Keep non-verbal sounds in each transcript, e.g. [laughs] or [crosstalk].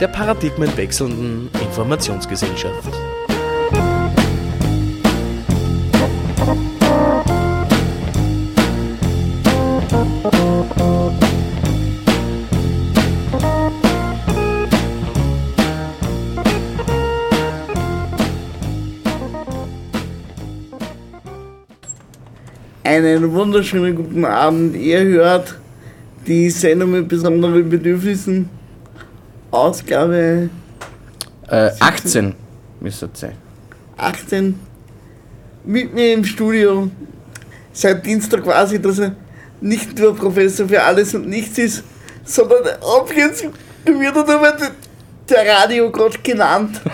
der paradigmenwechselnden Informationsgesellschaft. Einen wunderschönen guten Abend. Ihr hört die Sendung mit besonderen Bedürfnissen. Ausgabe Äh, 18 müsste es sein. 18. Mit mir im Studio. Seit Dienstag quasi, dass er nicht nur Professor für alles und nichts ist, sondern ab jetzt wird er dabei der Radiogott genannt. [laughs]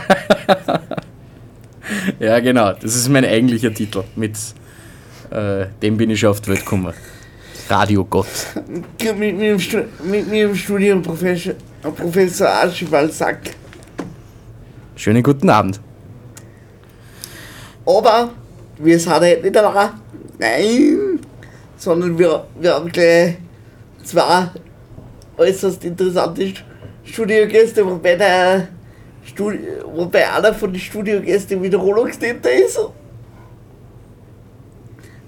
Ja, genau. Das ist mein eigentlicher Titel. Mit äh, dem bin ich auf die Welt gekommen. Radiogott. mit, mir im Stu mit mir im Studio Professor, Professor Archibald Sack. Schönen guten Abend. Aber wir sind heute nicht da. Nein. Sondern wir, wir haben gleich zwei äußerst interessante Studiogäste, wobei, der Studi wobei einer von den Studiogästen Wiederholungstäter ist.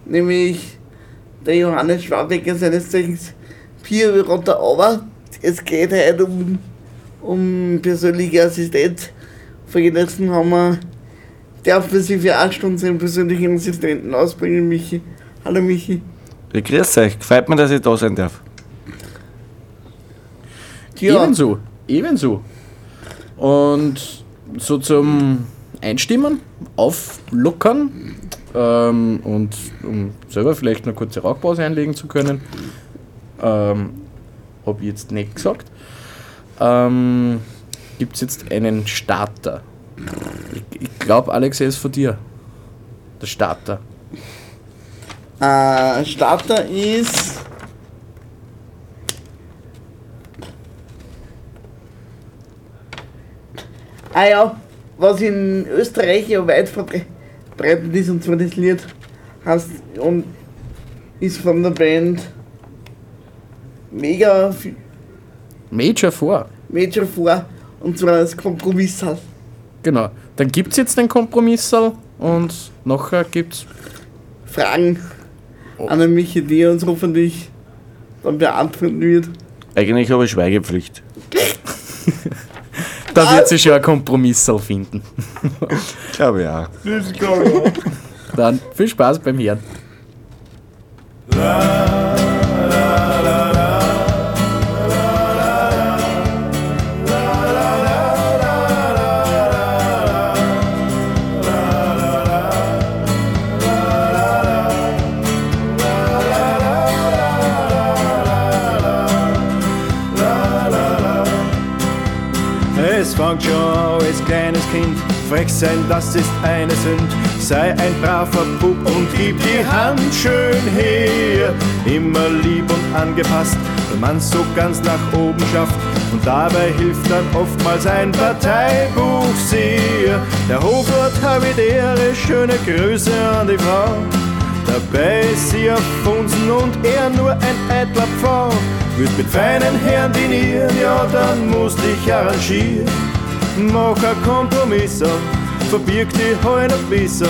Nämlich der Johannes Schwabecker, seines Zeichens Pierberater. Aber es geht heute um, um persönliche Assistenz. Vergessen haben wir darf man sich für acht Stunden seinen persönlichen Assistenten ausbringen, Michi. Hallo Michi. Ja, grüß euch, gefällt mir, dass ich da sein darf. Tja, Ebenso. Ebenso. Und so zum Einstimmen, auflockern ähm, und um selber vielleicht eine kurze Rauchpause einlegen zu können, ähm, habe ich jetzt nicht gesagt, ähm, gibt es jetzt einen Starter. Ich, ich glaube, Alex, er ist von dir. Der Starter. äh, Starter ist. Ah ja, was in Österreich ja weit verbreitet ist, und zwar das Lied heißt und ist von der Band Mega Major vor. Major 4 und zwar das Kompromiss halt. Genau. Dann gibt es jetzt den Kompromissal und nachher gibt es Fragen an den Michi, die uns hoffentlich dann beantworten wird. Eigentlich habe ich Schweigepflicht. [laughs] Da wird sich schon ein Kompromissal finden. [laughs] Glaube ich auch. Dann viel Spaß beim Hören. Schon an als kleines Kind, frech sein, das ist eine Sünd. Sei ein braver Bub und gib die Hand schön her. Immer lieb und angepasst, wenn man so ganz nach oben schafft. Und dabei hilft dann oftmals ein Parteibuch sehr. Der Hofrat Havidere, schöne Grüße an die Frau. Dabei ist sie erfunden und er nur ein eitler Pfau. Würd mit feinen Herren dinieren, ja dann musst dich arrangieren. Mach ein Kompromiss an, verbirg die Heune besser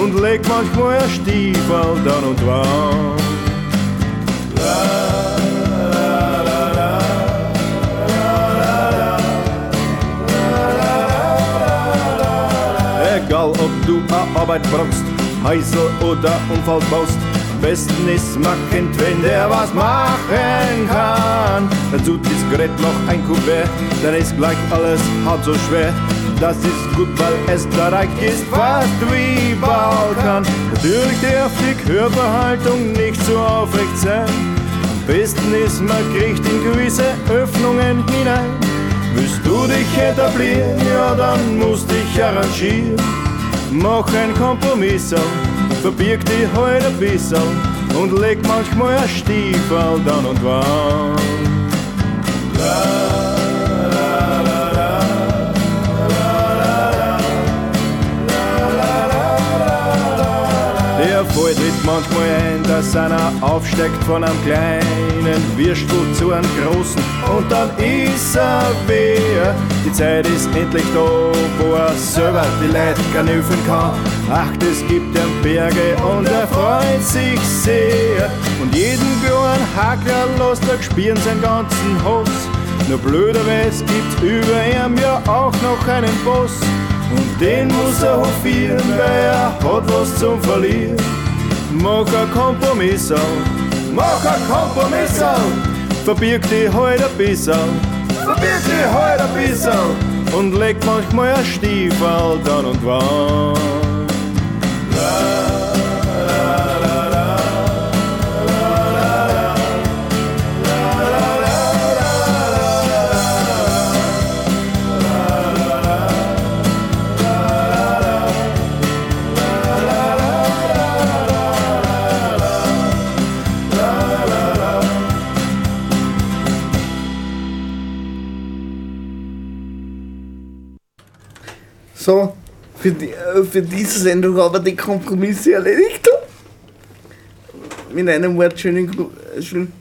und leg manchmal ein Stiefel dann und wann. Egal ob du a Arbeit brauchst, Heisel oder Unfall baust, am besten ist man kennt, wenn der was machen kann. Dann tut das Gerät noch ein Kuvert, dann ist gleich alles halb so schwer. Das ist gut, weil es leicht ist, fast wie Balkan. Natürlich darf die Körperhaltung nicht so aufrecht sein. Am besten ist, man kriegt in gewisse Öffnungen hinein. Willst du dich etablieren, ja dann musst dich arrangieren. Mach ein Kompromiss, verbirg dich heute ein bisschen und leg manchmal ein Stiefel dann und wann. Manchmal ein, dass einer aufsteckt von einem kleinen Würstel zu einem großen und dann ist er wer. Die Zeit ist endlich da, wo er selber die Leute helfen kann. Ach, das gibt ihm Berge und er freut sich sehr. Und jeden kleinen Hackler lässt er spüren seinen ganzen Hass. Nur blöderweise gibt's über ihm ja auch noch einen Boss. Und den muss er hofieren, weil er hat was zum Verlieren. Mach ein Kompromiss auf, mach ein Kompromiss auf, verbirg dich heute ein bisschen, verbirg dich heute ein bisschen. Und leg manchmal ein Stiefel dann und wann. So, für, die, äh, für diese Sendung haben wir die Kompromisse erledigt. Mit einem Wort schönen, äh, schön,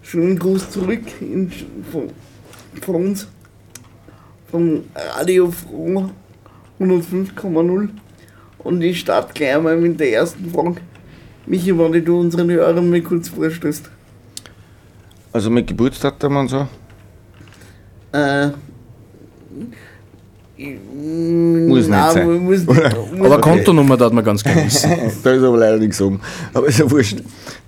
schönen Gruß zurück in, von, von uns, vom Radio Froh 105,0. Und ich starte gleich mal mit der ersten Frage. Michi, wenn du unseren Hörern mal kurz vorstellst. Also mit Geburtsdatum und so. Äh, Muss nicht sein. [laughs] Muss, Aber Okay. Kontonummer darf man ganz gerne [laughs] wissen. da ist aber leider nichts um. Aber ist ja wurscht.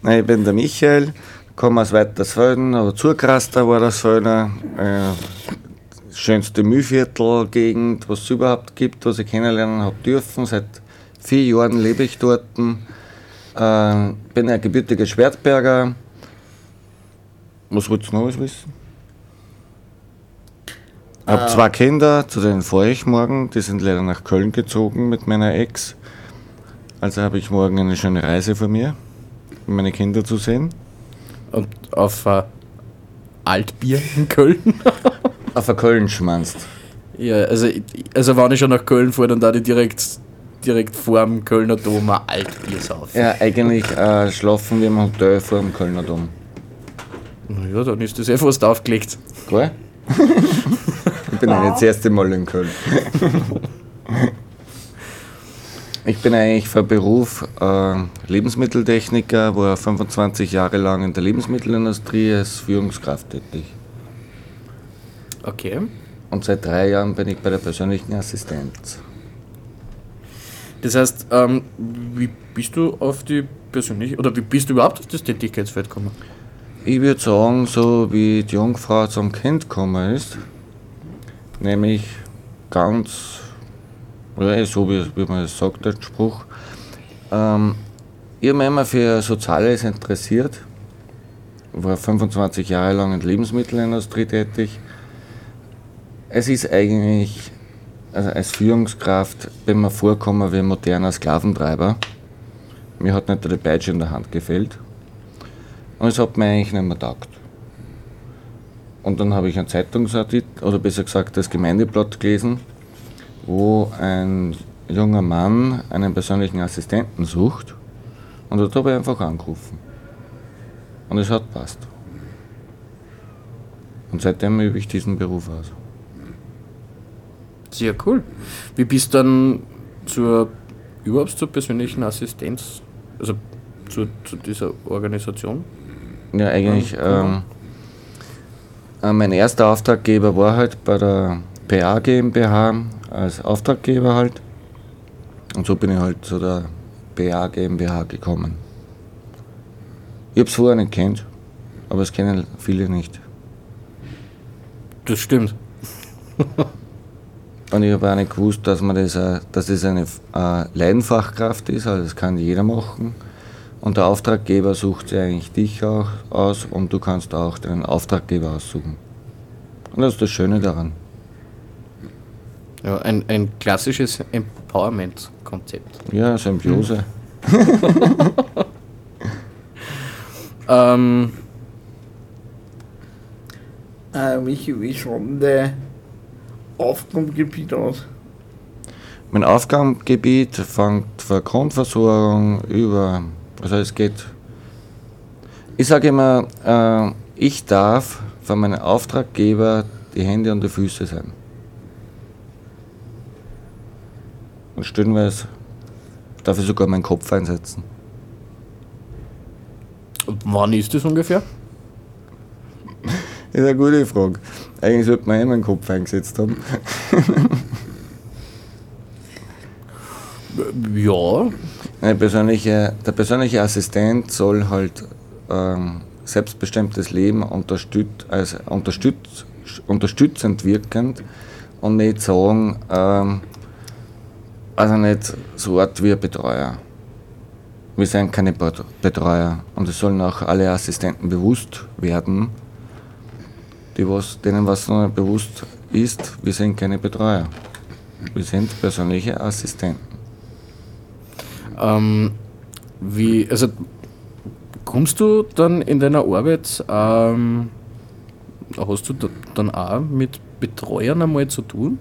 Nein, ich bin der Michael, komme aus Weitersfelden, oder Zurkraster war das Felder. Äh, schönste Mühlviertel-Gegend, was es überhaupt gibt, was ich kennenlernen habe dürfen. Seit vier Jahren lebe ich dort. Äh, bin ein gebürtiger Schwertberger. Was wolltest du noch alles wissen? Ich habe zwei Kinder, zu denen fahre ich morgen. Die sind leider nach Köln gezogen mit meiner Ex. Also habe ich morgen eine schöne Reise vor mir, um meine Kinder zu sehen. Und auf äh, Altbier in Köln. [laughs] Auf ein Köln schmanzt. ja, also, also wenn ich schon nach Köln fahre, dann da ich direkt, direkt vor dem Kölner Dom ein Altbier saufen. Ja, eigentlich äh, schlafen wir im Hotel vor dem Kölner Dom. Naja, dann ist das eh fast aufgelegt. Gell? [laughs] ich bin ja nicht das erste Mal in Köln. [laughs] Ich bin eigentlich von Beruf äh, Lebensmitteltechniker, war 25 Jahre lang in der Lebensmittelindustrie als Führungskraft tätig. Okay. Und seit drei Jahren bin ich bei der persönlichen Assistenz. Das heißt, ähm, wie bist du auf die persönliche, oder wie bist du überhaupt auf das Tätigkeitsfeld gekommen? Ich würde sagen, so wie die Jungfrau zum Kind gekommen ist, nämlich ganz, ja, so wie, wie man es sagt, der Spruch, ähm, ich habe mich immer für Soziales interessiert, war 25 Jahre lang in der Lebensmittelindustrie tätig. Es ist eigentlich, also als Führungskraft bin mir vorgekommen wie ein moderner Sklaventreiber. Mir hat nicht der Peitsche in der Hand gefehlt. Und es hat mir eigentlich nicht mehr taugt. Und dann habe ich einen Zeitungsartikel, oder besser gesagt das Gemeindeblatt gelesen, wo ein junger Mann einen persönlichen Assistenten sucht. Und dort habe ich einfach angerufen. Und es hat passt. Und seitdem übe ich diesen Beruf aus. Sehr cool. Wie bist du dann zur, überhaupt zur persönlichen Assistenz, also zu, zu dieser Organisation? Ja, eigentlich, ähm, äh, mein erster Auftraggeber war halt bei der PA GmbH als Auftraggeber halt. Und so bin ich halt zu der PA GmbH gekommen. Ich habe es vorher nicht kennt, aber es kennen viele nicht. Das stimmt. [laughs] Und ich habe auch nicht gewusst, dass, man das, äh, dass das eine äh, Laienfachkraft ist, also das kann jeder machen. Und der Auftraggeber sucht sich eigentlich dich auch aus und du kannst auch deinen Auftraggeber aussuchen. Und das ist das Schöne daran. Ja, ein, ein klassisches Empowerment-Konzept. Ja, Symbiose. [laughs] Ähm, Äh, Michi, wie schaut der Aufgabengebiet aus? Mein Aufgabengebiet fängt von Grundversorgung über, also es geht, ich sage immer, äh, ich darf von meinem Auftraggeber die Hände und die Füße sein. Und stellenweise darf ich sogar meinen Kopf einsetzen. wann ist das ungefähr? Das [laughs] ist eine gute Frage. Eigentlich sollte man eh meinen Kopf eingesetzt haben. Ja, persönliche, der persönliche Assistent soll halt ähm, selbstbestimmtes Leben unterstützt, also unterstütz, unterstützend wirkend und nicht sagen, ähm, also nicht so Art wie ein Betreuer. Wir sind keine Bet- Betreuer und es sollen auch alle Assistenten bewusst werden, die was, denen was noch nicht bewusst ist, wir sind keine Betreuer. Wir sind persönliche Assistenten. Ähm, wie, also kommst du dann in deiner Arbeit, ähm, hast du da, dann auch mit Betreuern einmal zu tun?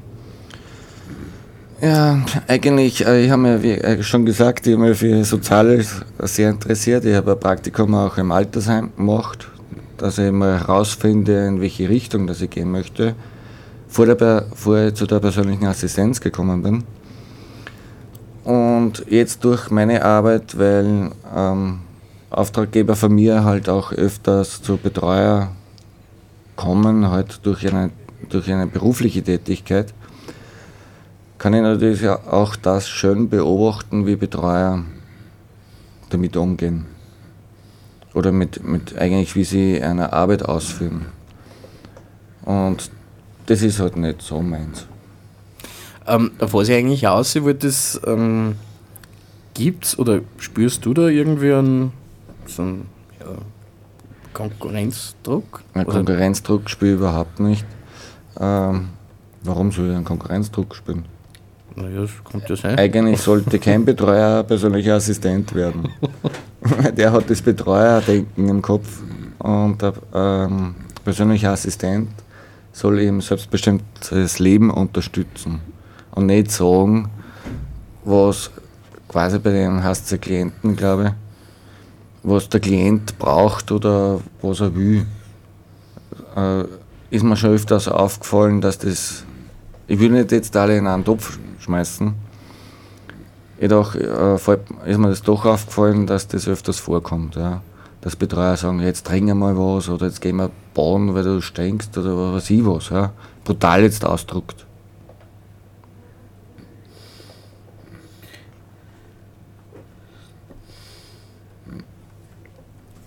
Ja, eigentlich, äh, ich habe mir, wie äh, schon gesagt, ich habe mich für Soziales sehr interessiert. Ich habe ein Praktikum auch im Altersheim gemacht, dass ich mal herausfinde, in welche Richtung dass ich gehen möchte, vor, der, vor ich zu der persönlichen Assistenz gekommen bin. Und jetzt durch meine Arbeit, weil ähm, Auftraggeber von mir halt auch öfters zu Betreuer kommen, halt durch eine, durch eine berufliche Tätigkeit, kann ich natürlich auch das schön beobachten, wie Betreuer damit umgehen. Oder mit, mit eigentlich, wie sie eine Arbeit ausführen. Und das ist halt nicht so meins. Ähm, auf was ich eigentlich aus wollte, ist, ähm, gibt's oder spürst du da irgendwie einen, so einen ja, Konkurrenzdruck? Oder- Konkurrenzdruck spiele ich überhaupt nicht. Ähm, warum soll ich einen Konkurrenzdruck spielen? Naja, das könnte ja sein. Eigentlich sollte kein Betreuer ein persönlicher Assistent werden. [laughs] der hat das Betreuerdenken im Kopf und der ähm, persönliche Assistent soll ihm selbstbestimmtes Leben unterstützen und nicht sagen, was quasi bei den hast du Klienten, glaube ich, was der Klient braucht oder was er will. Äh, ist mir schon öfters aufgefallen, dass das, ich will nicht jetzt alle in einen Topf schmeißen, Jedoch äh, ist mir das doch aufgefallen, dass das öfters vorkommt. Ja. Dass Betreuer sagen, jetzt trink mal was oder jetzt gehen wir bauen, weil du stinkst oder was weiß ich was. Ja. Brutal jetzt ausdruckt.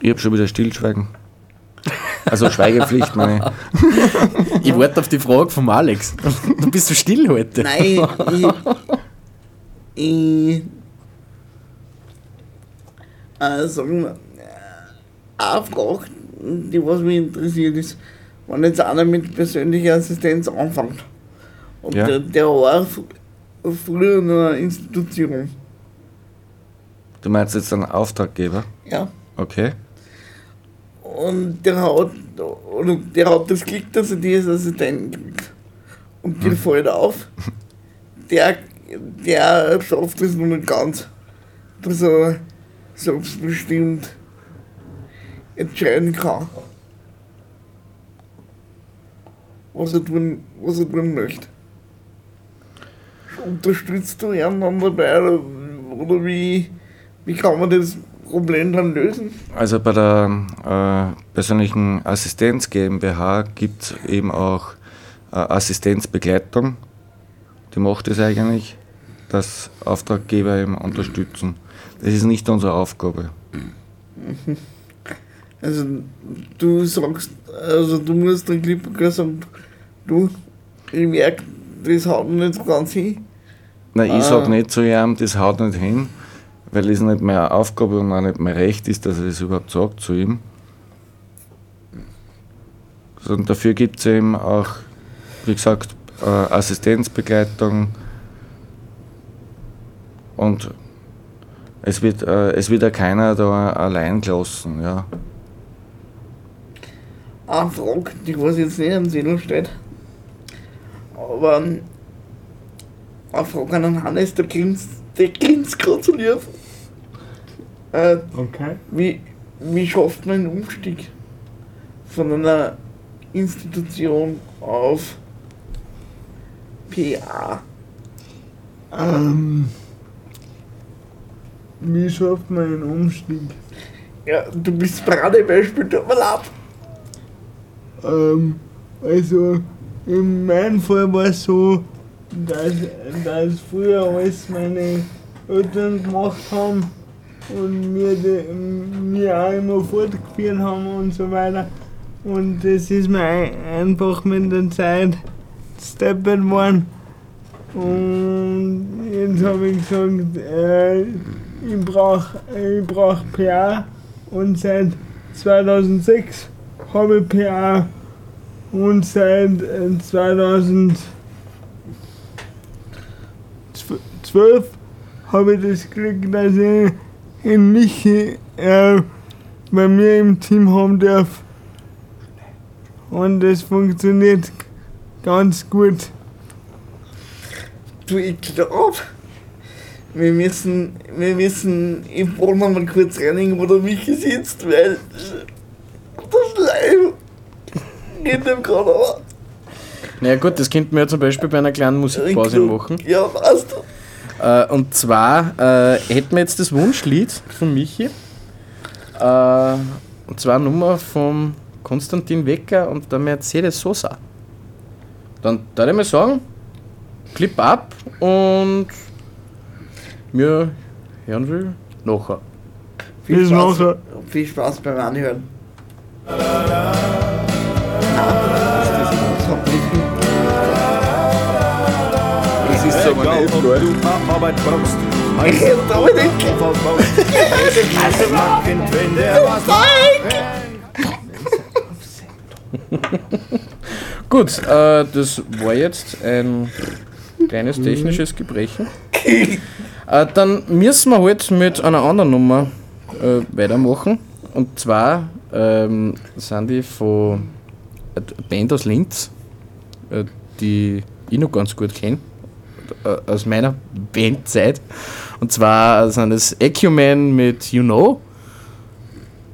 Ich hab schon wieder Stillschweigen. Also Schweigepflicht, meine ich. [laughs] Ich warte auf die Frage vom Alex. Du bist so still heute. Nein, ich. ich äh, sagen wir, äh, eine Frage, die was mich interessiert ist, wenn jetzt einer mit persönlicher Assistenz anfängt und Ja. der, der war fr- früher in einer Institution, Du meinst jetzt einen Auftraggeber? ja, Okay. Und der hat, oder der hat das Glück, dass er die als Assistent kriegt. Und dir fällt auf, der, der schafft es noch nicht ganz, dass er selbstbestimmt entscheiden kann, was er tun, was er tun möchte. Unterstützt du einen dabei oder, oder wie, wie kann man das Problem dann lösen? Also bei der äh, persönlichen Assistenz GmbH gibt es eben auch äh, Assistenzbegleitung. Die macht es eigentlich, dass Auftraggeber eben unterstützen. Das ist nicht unsere Aufgabe. [laughs] Also du sagst, also du musst dann klipp und klar sagen, du, ich merke, das haut nicht so ganz hin. Nein, Ah. ich sage nicht zu ihm, das haut nicht hin, weil es nicht meine Aufgabe und auch nicht mein Recht ist, dass er das überhaupt sagt zu ihm. und dafür gibt es eben auch, wie gesagt, äh, Assistenzbegleitung und es wird, äh, es wird ja keiner da allein gelassen. Ja. Eine Frage, die was jetzt nicht am Zettel steht. Aber ähm, eine Frage an den Hannes, der grinst, der so lieb. Äh, Okay. wie, wie schafft man einen Umstieg von einer Institution auf PA? Ähm, wie schafft man einen Umstieg? Ja, du bist Paradebeispiel, tut mir leid. Ähm, also, in meinem Fall war es so, dass, dass früher alles meine Eltern gemacht haben und mir, die, mir auch immer fortgeführt haben und so weiter. Und das ist mir ein, einfach mit der Zeit steppert worden. Und jetzt habe ich gesagt, äh, ich brauche ich brauch PA und seit 2006 habe ich PA und seit äh, 2012 habe ich das Glück, dass ich in Michi äh, bei mir im Team haben darf. Und das funktioniert ganz gut. Du, ich glaub, wir müssen, wir müssen im Wohnraum mal kurz reinigen, wo der Michi sitzt, weil das Schleim geht dem gerade aber. Naja gut, das könnten wir ja zum Beispiel bei einer kleinen Musikpause machen. Ja, weißt du. Äh, und zwar äh, hätten wir jetzt das Wunschlied von Michi. Äh, und zwar Nummer vom Konstantin Wecker und der Mercedes Sosa. Dann würde ich mal sagen, Clip ab und wir hören will nachher. Viel Bis Spaß, nachher. viel Spaß beim Anhören. Ob du Arbeit brauchst, Ich Kind, wenn der was Gut, äh, das war jetzt ein kleines technisches Gebrechen. [laughs] äh, dann müssen wir halt mit einer anderen Nummer äh, weitermachen. Und zwar ähm, sind die von einer Band aus Linz, äh, die ich noch ganz gut kenne, äh, aus meiner Bandzeit. Und zwar sind es Ecumen mit You Know.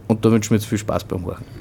Und da wünsche ich mir jetzt viel Spaß beim Hören.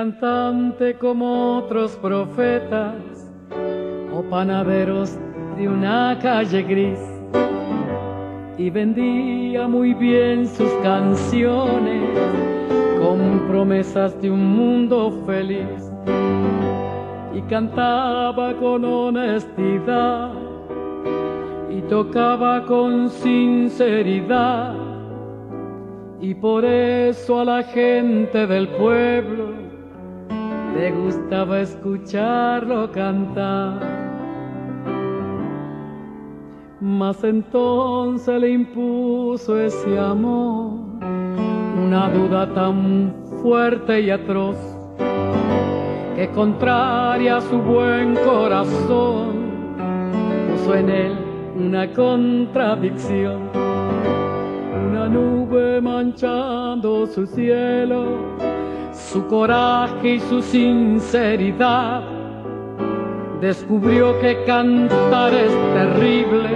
Cantante como otros profetas o panaderos de una calle gris. Y vendía muy bien sus canciones con promesas de un mundo feliz. Y cantaba con honestidad y tocaba con sinceridad. Y por eso a la gente del pueblo le gustaba escucharlo cantar. Mas entonces le impuso ese amor una duda tan fuerte y atroz que contraria su buen corazón puso en él una contradicción, una nube manchando su cielo, su coraje y su sinceridad. Descubrió que cantar es terrible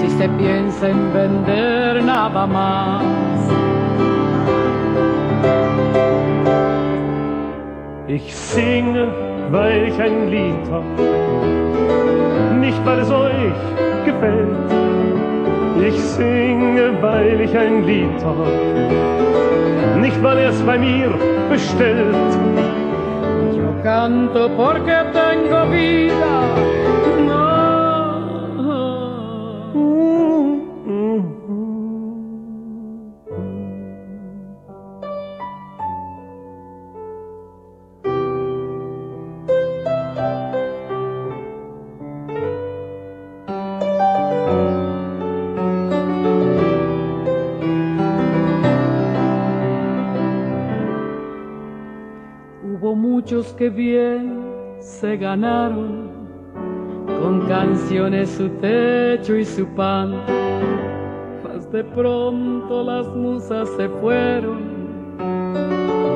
si se piensa en vender nada más. Ich singe, weil ich ein Lied hab, nicht weil es euch gefällt. Ich singe, weil ich ein Lied hab, nicht weil er es bei mir bestellt. Yo canto porque tengo vida. Muchos que bien se ganaron con canciones su techo y su pan. Mas de pronto las musas se fueron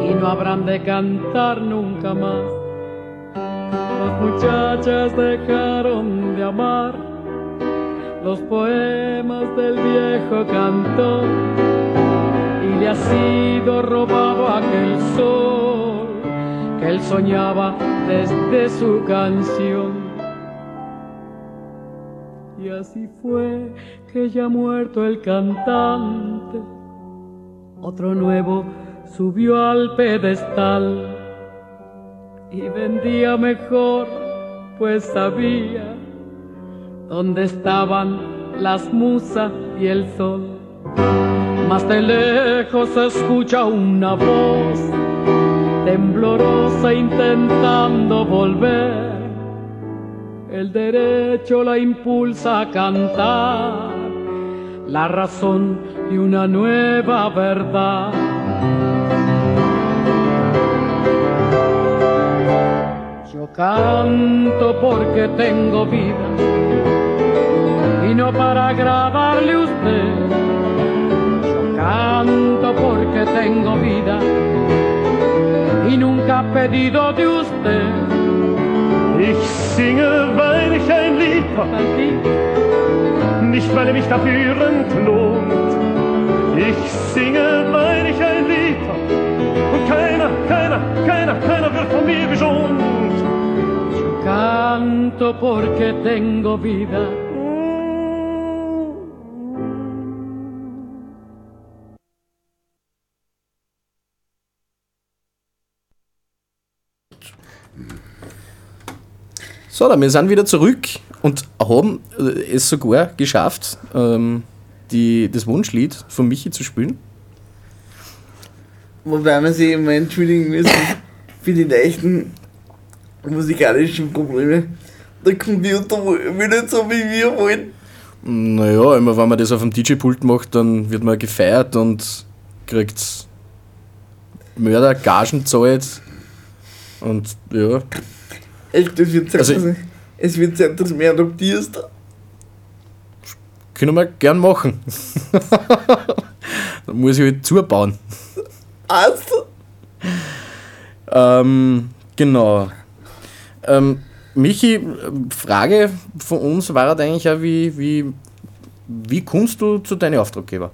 y no habrán de cantar nunca más. Las muchachas dejaron de amar los poemas del viejo cantor y le ha sido robado aquel sol él soñaba desde su canción. Y así fue que ya muerto el cantante, otro nuevo subió al pedestal y vendía mejor, pues sabía dónde estaban las musas y el sol. Más de lejos escucha una voz temblorosa intentando volver. El derecho la impulsa a cantar, la razón de una nueva verdad. Yo canto porque tengo vida y no para agradarle a usted. Yo canto porque tengo vida y nunca pedido de usted. Ich singe, weil ich ein Lied hab, nicht weil er mich dafür entlohnt. Ich singe, weil ich ein Lied hab und keiner, keiner, keiner, keiner wird von mir geschont. Yo canto porque tengo vida. So, dann, wir sind wieder zurück und haben äh, es sogar geschafft, ähm, die, das Wunschlied von Michi zu spielen. Wobei wir sich immer entschuldigen müssen für die leichten musikalischen Probleme. Der Computer will nicht so, wie wir wollen. Naja, immer wenn man das auf dem DJ-Pult macht, dann wird man gefeiert und kriegt Mörder, Gagen zahlt. Und ja, Echt, es wird Zeit, Also- dass, es wird Zeit, dass du mehr adoptierst. können wir gern machen. [laughs] dann muss ich halt zubauen. Arzt? Ähm, genau. Ähm, Michi, Frage von uns war halt eigentlich auch, wie, wie, wie kommst du zu deinen Auftraggeber?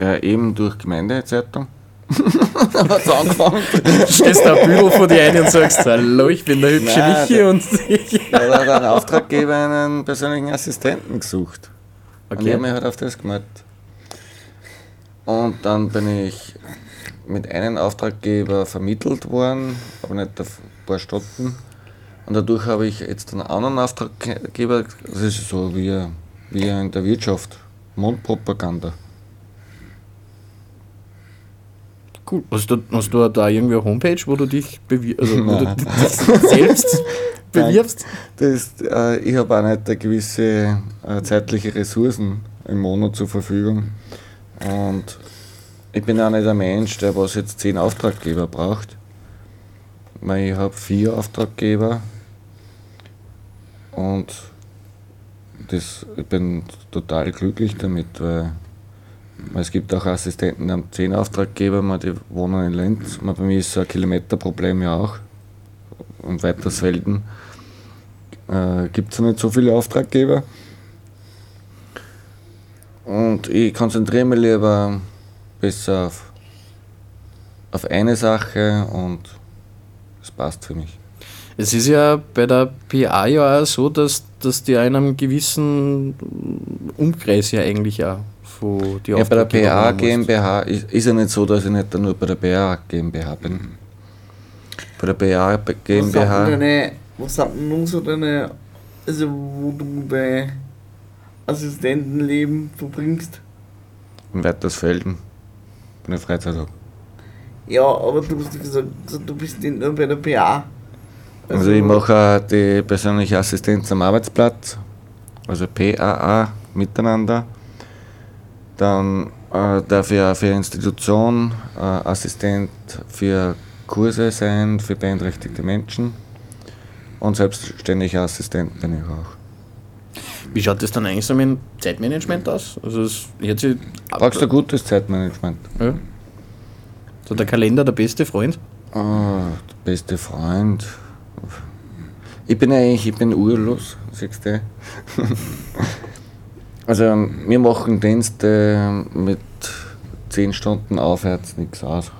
Ja, eben durch Gemeindezeitung. Hat's angefangen. Stehst da Büro vor dir ein und sagst, hallo, ich bin der hübsche Nein, Michi und ich. [laughs] Da hat ein Auftraggeber einen persönlichen Assistenten gesucht. Und ich Okay. habe mich halt auf das gemeldet. Und dann bin ich mit einem Auftraggeber vermittelt worden, aber nicht auf ein paar Stunden. Und dadurch habe ich jetzt einen anderen Auftraggeber, das ist so wie, wie in der Wirtschaft, Mundpropaganda. Cool. Hast du, hast du da irgendwie eine Homepage, wo du dich, also, wo du dich selbst [laughs] bewirbst? Das ist, äh, ich habe auch nicht eine gewisse äh, zeitliche Ressourcen im Monat zur Verfügung. Und ich bin auch nicht ein Mensch, der was jetzt zehn Auftraggeber braucht. Weil ich habe vier Auftraggeber und das, ich bin total glücklich damit, weil es gibt auch Assistenten, die haben zehn Auftraggeber, man, die wohnen in. Man, bei mir ist so ein Kilometerproblem ja auch. Und Weitersfelden äh, gibt es nicht so viele Auftraggeber. Und ich konzentriere mich lieber besser auf, auf eine Sache und es passt für mich. Es ist ja bei der PA ja auch so, dass, dass die in einem gewissen Umkreis ja eigentlich auch von die Ja, bei der musst. GmbH ist, ist ja nicht so, dass ich nicht nur bei der PA GmbH bin. Bei der PA Was sind, GmbH, was sind denn nun so deine, also wo du bei Assistentenleben verbringst? in Weitersfelden, bei der Freizeit. Ja, aber du hast gesagt, also du bist nicht nur bei der PA. Also ich mache die persönliche Assistenz am Arbeitsplatz, also PAA miteinander. Dann äh, darf ich auch für Institution äh, Assistent für Kurse sein, für beeinträchtigte Menschen. Und selbstständiger Assistent bin ich auch. Wie schaut das dann eigentlich so mit dem Zeitmanagement aus? Also es hört sich Brauchst du gutes Zeitmanagement? Ja. So der Kalender der beste Freund? Ah, der beste Freund. Ich bin eigentlich, ich bin urlos, siehst du. [laughs] also wir machen Dienste mit 10 Stunden aufwärts nichts aus.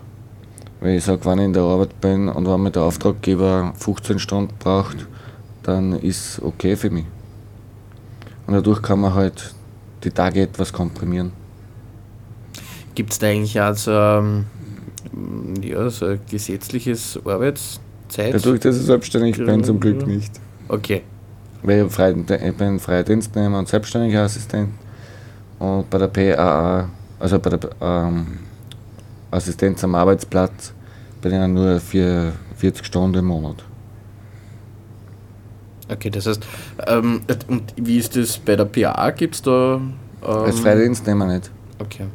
Weil ich sage, wenn ich in der Arbeit bin und wenn mir der Auftraggeber 15 Stunden braucht, dann ist okay für mich. Und dadurch kann man halt die Tage etwas komprimieren. Gibt es da eigentlich auch so, ähm, ja, so ein gesetzliches Arbeitszeit? Dadurch, dass ich selbstständig bin, zum Glück nicht. Okay. Weil ich, bin Freidienstnehmer und selbstständiger Assistent. Und bei der PAA, also bei der ähm, Assistenz am Arbeitsplatz, bin ich nur für 40 Stunden im Monat. Okay, das heißt, ähm, und wie ist das bei der PA? Gibt es da. Ähm, Als Freidienstnehmer nicht. Okay.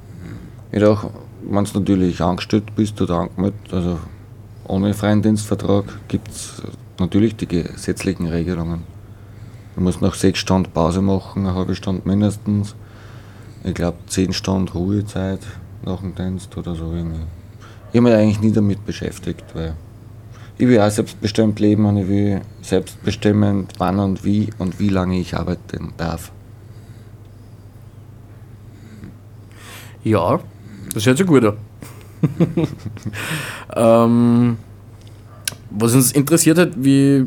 Jedoch, wenn du natürlich angestellt bist oder angemeldet, also ohne freien Dienstvertrag, gibt es natürlich die gesetzlichen Regelungen. Du musst nach sechs Stunden Pause machen, eine halbe Stunde mindestens. Ich glaube, zehn Stunden Ruhezeit nach dem Dienst oder so irgendwie. Ich habe mich eigentlich nie damit beschäftigt, weil ich will auch selbstbestimmt leben und ich will selbstbestimmend, wann und wie und wie lange ich arbeiten darf. Ja, das hört sich gut an. [laughs] ähm, was uns interessiert hat, wie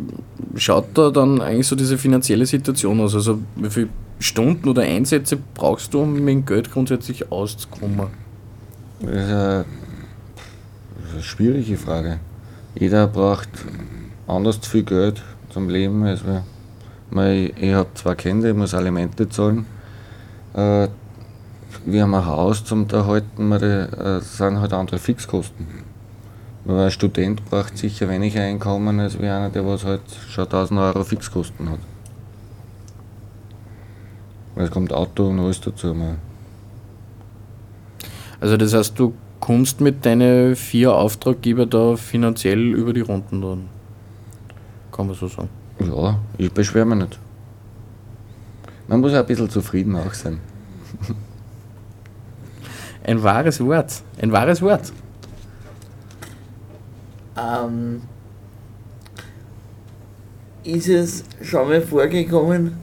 schaut da dann eigentlich so diese finanzielle Situation aus? Also wie viele Stunden oder Einsätze brauchst du, um mit dem Geld grundsätzlich auszukommen? Das ist eine, das schwierige Frage. Jeder braucht anders viel Geld zum Leben. als wir. Weil ich, habe zwei Kinder, ich muss Alimente zahlen. Äh, wir haben ein Haus zum Erhalten, wir, äh, das sind halt andere Fixkosten. Weil ein Student braucht sicher weniger Einkommen als wie einer, der was halt schon 1000 Euro Fixkosten hat. Weil es kommt Auto und alles dazu. Mal. Also das heißt, du kommst mit deinen vier Auftraggeber da finanziell über die Runden dann. Kann man so sagen. Ja, ich beschwere mich nicht. Man muss auch ein bisschen zufrieden auch sein. Ein wahres Wort. Ein wahres Wort. Ähm, ist es schon mal vorgekommen,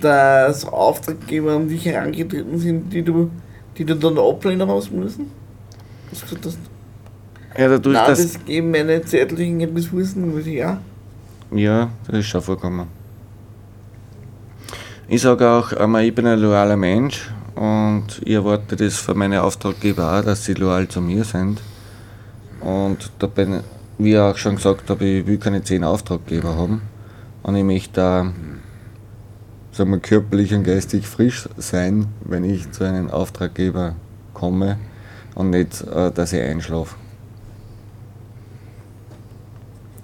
dass Auftraggeber an dich herangetreten sind, die du die du dann ablehnen hast müssen? Hast du gesagt, dass, Ja, dadurch, nein, dass. das geben meine zeitlichen Ressourcen, muss ich auch. Ja, das ist schon vorgekommen. Ich sage auch, einmal, ich bin ein loyaler Mensch und ich erwarte das von meinen Auftraggeber auch, dass sie loyal zu mir sind. Und da bin, wie ich auch schon gesagt habe, ich will keine zehn Auftraggeber haben. Und ich möchte da sagen wir, körperlich und geistig frisch sein, wenn ich zu einem Auftraggeber komme und nicht, äh, dass ich einschlafe.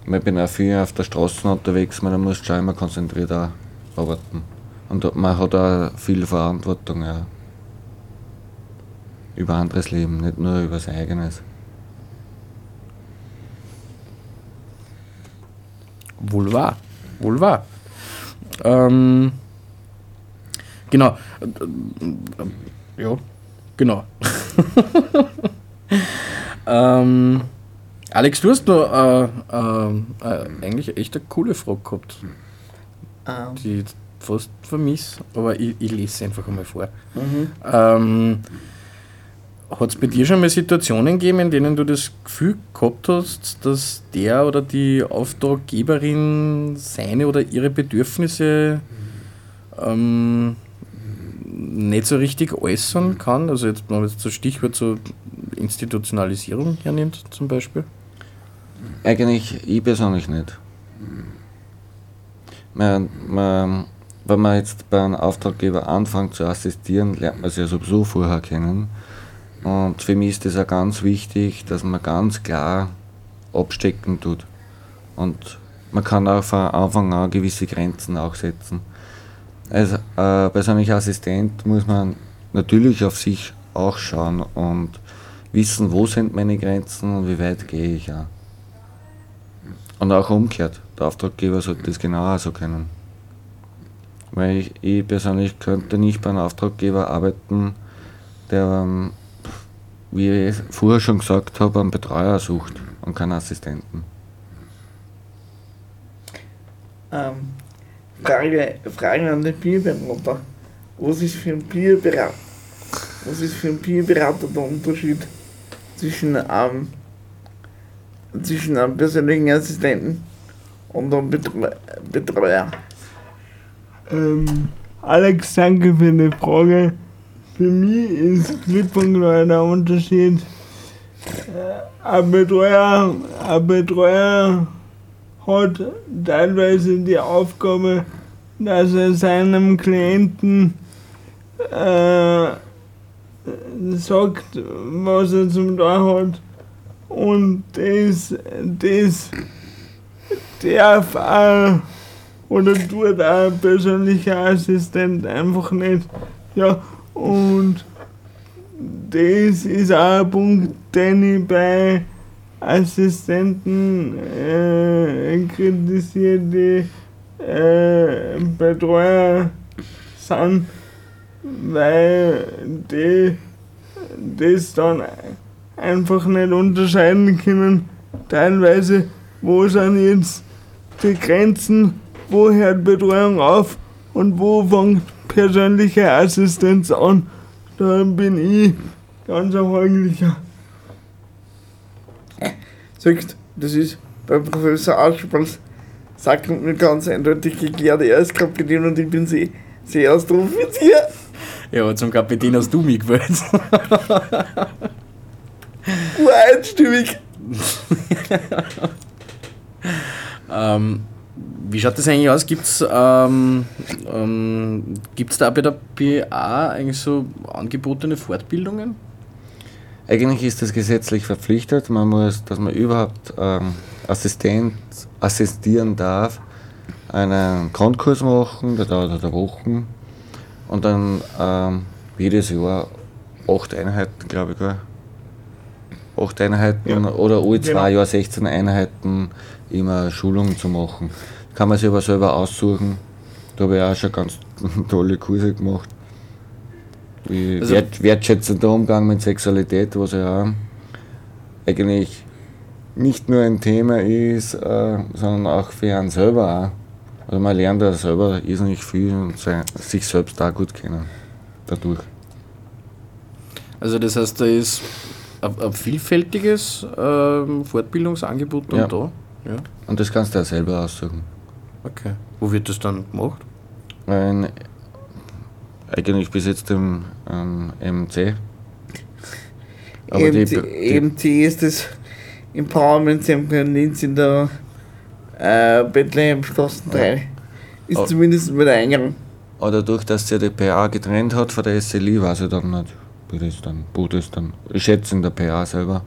Ich bin auch viel auf der Straße unterwegs, man muss schon immer konzentriert arbeiten. Und man hat auch viel Verantwortung ja. über anderes Leben, nicht nur über sein eigenes. Wohl wahr. Wohl wahr. Ähm, genau. Äh, Ja, genau. [laughs] ähm, Alex, du hast noch äh, äh, äh, eigentlich echt eine coole Frage gehabt, Ähm, die ich fast vermisse, aber ich, ich lese sie einfach einmal vor. mhm. Ähm, hat es bei dir schon mal Situationen gegeben, in denen du das Gefühl gehabt hast, dass der oder die Auftraggeberin seine oder ihre Bedürfnisse ähm, nicht so richtig äußern kann? Also jetzt, wenn man jetzt das Stichwort so Institutionalisierung hernimmt zum Beispiel. Eigentlich ich persönlich nicht. Man, man, wenn man jetzt bei einem Auftraggeber anfängt zu assistieren, lernt man sich ja sowieso vorher kennen. Und für mich ist es auch ganz wichtig, dass man ganz klar abstecken tut. Und man kann auch von Anfang an gewisse Grenzen auch setzen. Als äh, persönlicher Assistent muss man natürlich auf sich auch schauen und wissen, wo sind meine Grenzen und wie weit gehe ich auch. Und auch umgekehrt, der Auftraggeber sollte das genauer so kennen. Weil ich, ich persönlich könnte nicht bei einem Auftraggeber arbeiten, der, ähm, wie ich vorher schon gesagt habe, einen Betreuer sucht und keinen Assistenten. Ähm, Frage, Frage an den Peerberater. Was ist für ein Peerberater? Was ist für ein Peerberater der Unterschied zwischen einem, zwischen einem persönlichen Assistenten und einem Betreu Betreuer? Ähm, Alex, danke für die Frage. Für mich ist klipp und klar der Unterschied. Äh, ein Betreuer, ein Betreuer hat teilweise die Aufgabe, dass er seinem Klienten äh, sagt, was er zum tun hat. Und das, das darf auch oder tut auch ein persönlicher Assistent einfach nicht. Ja, und das ist auch ein Punkt, den ich bei Assistenten äh, kritisiere, die äh, Betreuer sind, weil die das dann einfach nicht unterscheiden können, teilweise, wo sind jetzt die Grenzen, wo hört Betreuung auf und wo fängt persönliche Assistenz an. Da bin ich ganz ein Heimlicher. Sagst, das ist beim Professor Aschpals sagt mir ganz eindeutig geklärt, er ist Kapitän und ich bin See, Seeastroffizier. Ja, zum Kapitän hast du mich gewählt. Ureinstimmig. [laughs] ähm, wie schaut das eigentlich aus? Gibt es ähm, ähm, gibt's da bei der PA eigentlich so angebotene Fortbildungen? Eigentlich ist das gesetzlich verpflichtet. Man muss, dass man überhaupt ähm, Assistent assistieren darf, einen Grundkurs machen, der dauert eine Woche. Und dann ähm, jedes Jahr acht Einheiten, glaube ich. Gell? Acht Einheiten Ja, oder alle zwei genau. Jahre 16 Einheiten immer Schulungen zu machen. Kann man sich aber selber aussuchen. Da habe ich auch schon ganz [laughs] tolle Kurse gemacht. Wie Also- wert, wertschätzender Umgang mit Sexualität, was ja auch eigentlich nicht nur ein Thema ist, äh, sondern auch für einen selber auch. Also man lernt ja selber irrsinnig viel und sein, sich selbst auch gut kennen dadurch. Also das heißt, da ist ein, ein vielfältiges ähm, Fortbildungsangebot dann Ja. da. Ja. Und das kannst du ja selber aussuchen. Okay. Wo wird das dann gemacht? Ein, eigentlich bis jetzt im ähm, MC. Aber die, EMT, die, EMT ist das Empowerment Center in Linz in der äh, Bethlehemstraße 3. Ist Oh. zumindest mit der Eingang. aber dadurch, dass sich die PA getrennt hat von der SLI, weiß ich dann nicht, wie das dann, wo das dann. Ich schätze in der PA selber.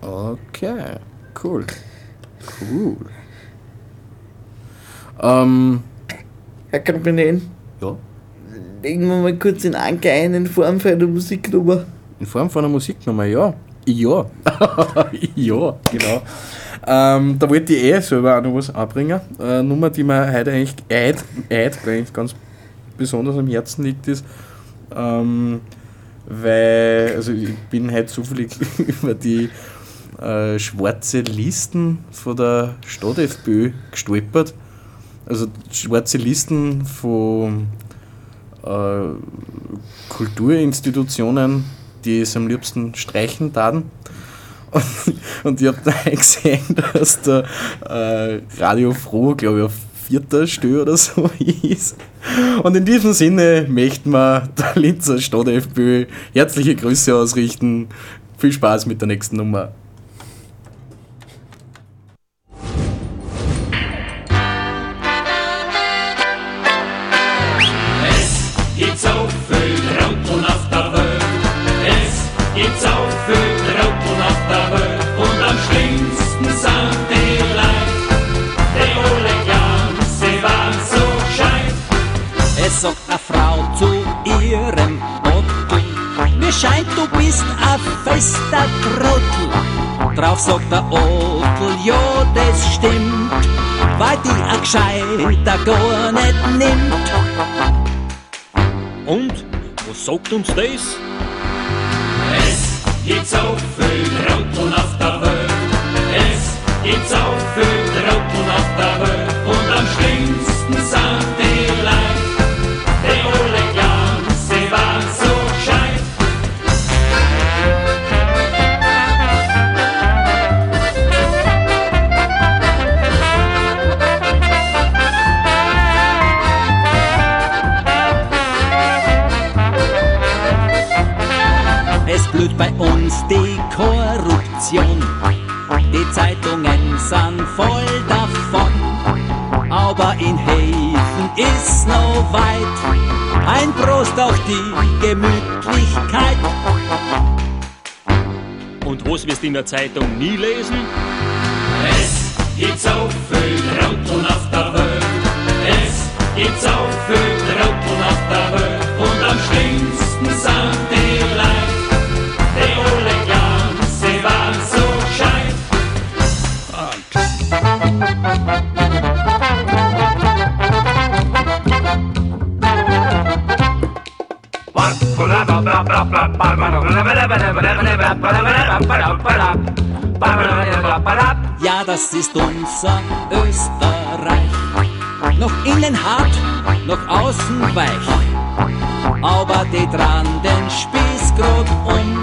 Okay, cool. Cool. Ähm, Herr Kapitän, ja. legen wir mal kurz den Anker ein in Form für eine Musiknummer. In Form von einer Musiknummer, ja. Ja. [laughs] ja, genau. Ähm, da wollte ich eh selber auch noch was anbringen. Eine Nummer, die mir heute eigentlich, heute, heute eigentlich ganz besonders am Herzen liegt, ist, ähm, weil, also ich bin heute zufällig [laughs] über die äh, schwarze Listen von der Stadt FPÖ gestolpert. Also schwarze Listen von äh, Kulturinstitutionen, die es am liebsten streichen taten. Und, [laughs] und ich habe da [laughs] gesehen, dass der äh, Radio Froh, glaube ich, auf vierter Stelle oder so [laughs] ist. Und in diesem Sinne möchten wir der Linzer Stadt FPÖ herzliche Grüße ausrichten. Viel Spaß mit der nächsten Nummer. Ein fester Trottel. Drauf sagt der Otto, ja das stimmt, weil die ein Gescheiter gar nicht nimmt. Und? Was sagt uns das? Es gibt so viel Trotteln auf der Welt. Es gibt so viel Trotteln auf der Welt. Die Korruption. Die Zeitungen sind voll davon. Aber in Häfen ist noch weit. Ein Prost auf die Gemütlichkeit. Und was wirst du in der Zeitung nie lesen? Es gibt so viel Trotteln auf der Welt. Es gibt so viel Trotteln auf der Welt. Und am schlimmsten Ja, das ist unser Österreich. Noch innen hart, noch außen weich. Aber die dran den Spieß grad um.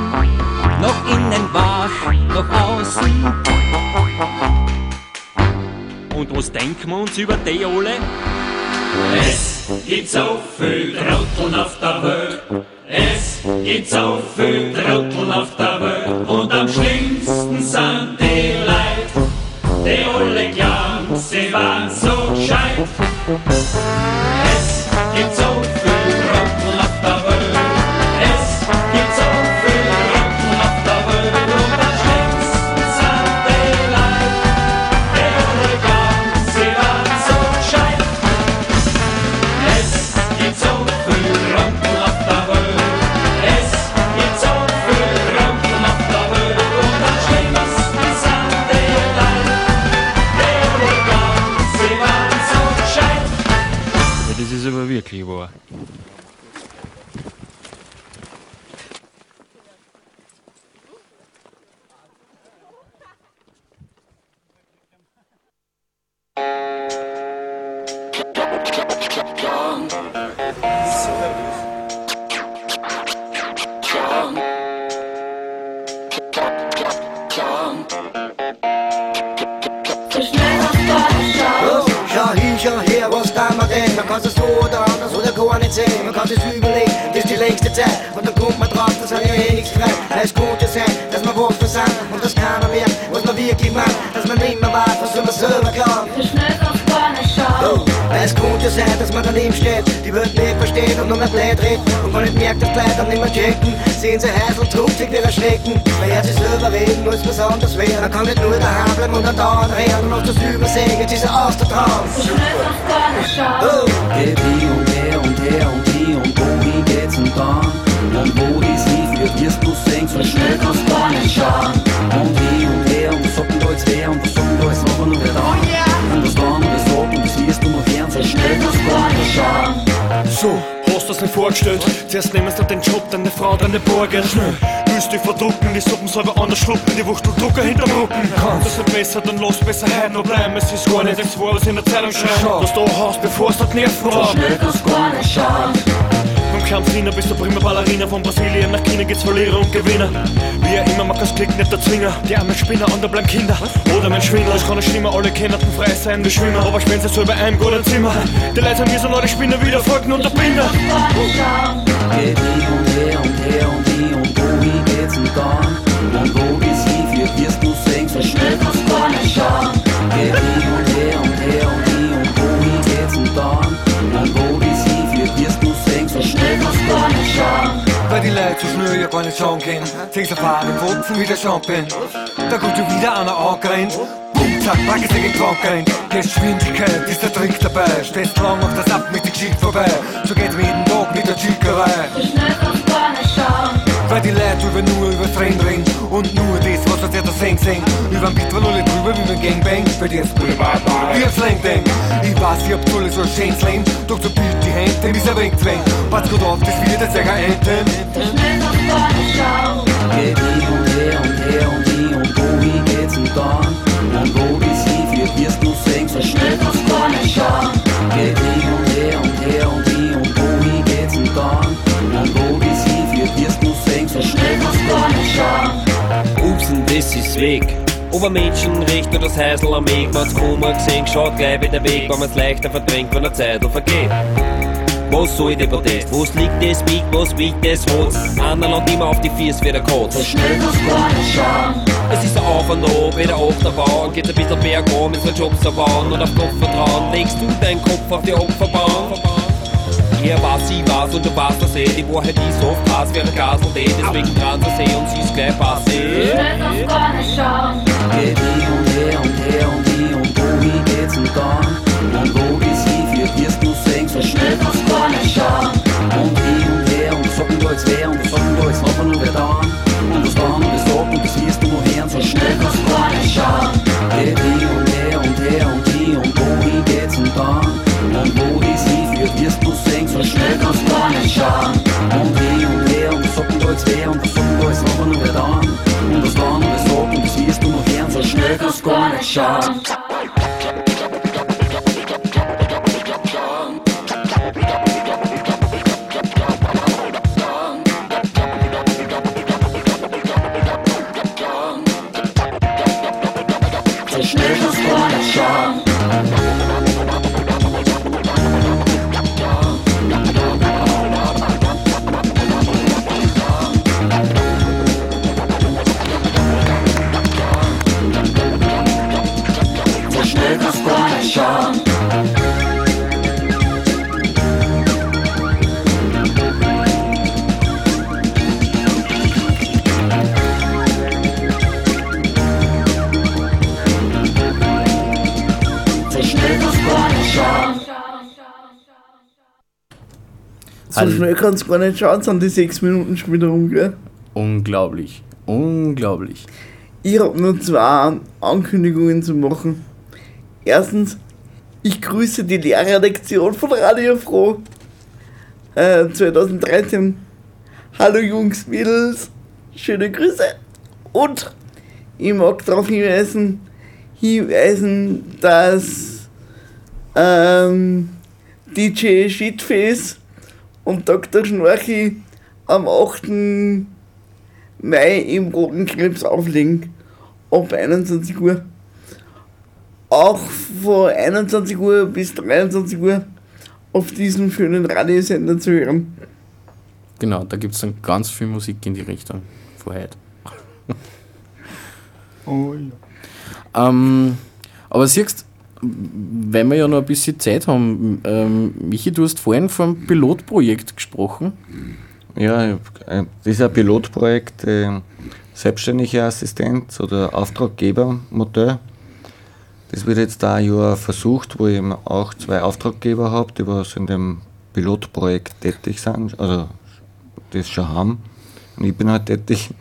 Noch innen wach, noch außen. Und was denken wir uns über die alle? Es gibt so viel Trotteln auf der Welt. Es gibt so viel Trotteln auf der Welt. Und am schlimmsten sind die Leute, die alle glauben, sie waren so gescheit. Es gibt so viel und nur mehr blöd redet. Und man nicht merkt, dass die Leute dann nicht mehr checken. Sehen sie heiß und trug sich wieder erschrecken. Man hört sich selber reden, muss was anderes werden. Man kann nicht nur daheim bleiben und dann dauernd reden und auf das Übersehen, jetzt ist er aus der Traum. Oh. Geht hin und her und her und hier und wohin geht's und dann? Und wo es hinführt, wirst du sehen, so schnell kannst du gar nicht schauen. Und hin und her und denn da jetzt wer und was denn da jetzt noch und wer da? Und was dann und was und das wirst du noch hören, so schnell kannst du gar nicht schauen. Nicht vorgestellt? Zuerst nehmen sie den Job, dann die Frau, dann die Borgen. Schnell, willst dich verdrucken, die Suppen selber anders schlucken, die Wuchteldrucker hinterm Rücken. Kannst das nicht besser, dann lass besser heute noch bleiben. Es ist gar nicht das was in der Zeitung schreibt. Dass du hast, bevor es dort Nerven So schnell kannst gar nicht schauen. Kampfdiener bis zur prima Ballerina, von Brasilien nach China geht's Verlierer und Gewinner. Wie er immer, man kann's klicken, nicht der Zwinger. Die armen Spinner und der bleiben Kinder. Oder mein Schwindler, es kann nicht schlimmer, alle kennen den frei sein wie Schwimmer. Aber spielen sie selber ein guten Zimmer. Die Leute sagen, wir sind alle Spinner, wieder folgen und der Binder. Geht hin und her und her und hier und wohin geht's und dann? Und wo es hinführt, wirst du sehen, so schnell kannst du gar nicht schauen. Geht hin und her und her und hier Weil die Leute so schnell ja gar nicht schauen können. Sehen sie fahren im Wutzen wieder Champion. Da kommt schon wieder einer angerannt. Bumm, zack, pack es gegen Krank rein. Geschwindigkeit ist der Trick dabei. Stehst lang auf das Ab mit der Geschichte vorbei. So geht's jeden Tag mit der Chickerei. Weil die Leute über nur übers Rennen reden Und nur das, was uns ja da sehen sehen. Über den Beat alle drüber wie beim Gangbang Bei dir ist wie ein Slang Ding Ich weiß, ich hab alle so ein schönes Leben. Doch so bild die Hände, dem ist er wegzwängen. Pass gut auf, das wird jetzt sicher enden Geht hin und her und her und hier und wohin geht's und dann? Und wo es hinführt, wirst du sehen, so schnell kannst du gar nicht schauen. Geht hin und her und her und hier weg. Ob ein Menschen riecht oder das Häusl am Weg, man's Kummer gesehen, schaut gleich wieder weg, weil man's leichter verdrängt, wenn der Zeit vergeht. Was soll der Protest? Was liegt das Big, was wiegt das Holz? Einer landet immer auf die Fies wie der Kotz. So schnell gar nicht schauen. Es ist ein Auf und Ab, wie der Achterbahn. Geht ein bisschen bergab, mit so Jobs erbauen und auf Kopf vertrauen. Legst du deinen Kopf auf die Opferbahn? Er weiß, ich weiß und du weißt das eh. Die Wahrheit ist oft wie ein Glas und eh. Deswegen dran zu sehen und sie ist gleich passé. Geht hin und her und her und hier und wohin geht's und dann? Und wo es hinführt, wirst du sehen, so schnell du gar nicht schauen. Und hin und her und sagen da jetzt wer und sagen da jetzt noch und wer dann? Und was dann und was sagt und das wirst du noch hören, so schnell du gar nicht schauen. Und her und nicht schauen. Und hin und her und da jetzt wer und da jetzt noch und dann? Und was dann und sagt und das wirst du noch hören, so schnell kannst du gar nicht schauen. So schnell kannst du gar nicht schauen, sind die sechs Minuten schon wieder rum, gell? Unglaublich. Unglaublich. Ich habe nur zwei Ankündigungen zu machen. Erstens, ich grüße die Lehrerlektion von Radio Froh äh, 2013. Hallo Jungs, Mädels, schöne Grüße. Und ich mag darauf hinweisen, hinweisen dass ähm, DJ Shitface und Dr. Schnorchi am 8. Mai im Roten Krebs auflegen. Ab 21 Uhr. Auch von 21 Uhr bis 23 Uhr auf diesem schönen Radiosender zu hören. Genau, da gibt es dann ganz viel Musik in die Richtung von heute. Oh ja. Ähm, aber siehst, weil wir ja noch ein bisschen Zeit haben, ähm, Michi, du hast vorhin vom Pilotprojekt gesprochen. Ja, äh, das ist ein Pilotprojekt, äh, selbstständiger Assistenz oder Auftraggebermodell. Das wird jetzt da ein Jahr versucht, wo ich auch zwei Auftraggeber habe, die was in dem Pilotprojekt tätig sind, also das schon haben. Und ich bin halt tätig. [laughs]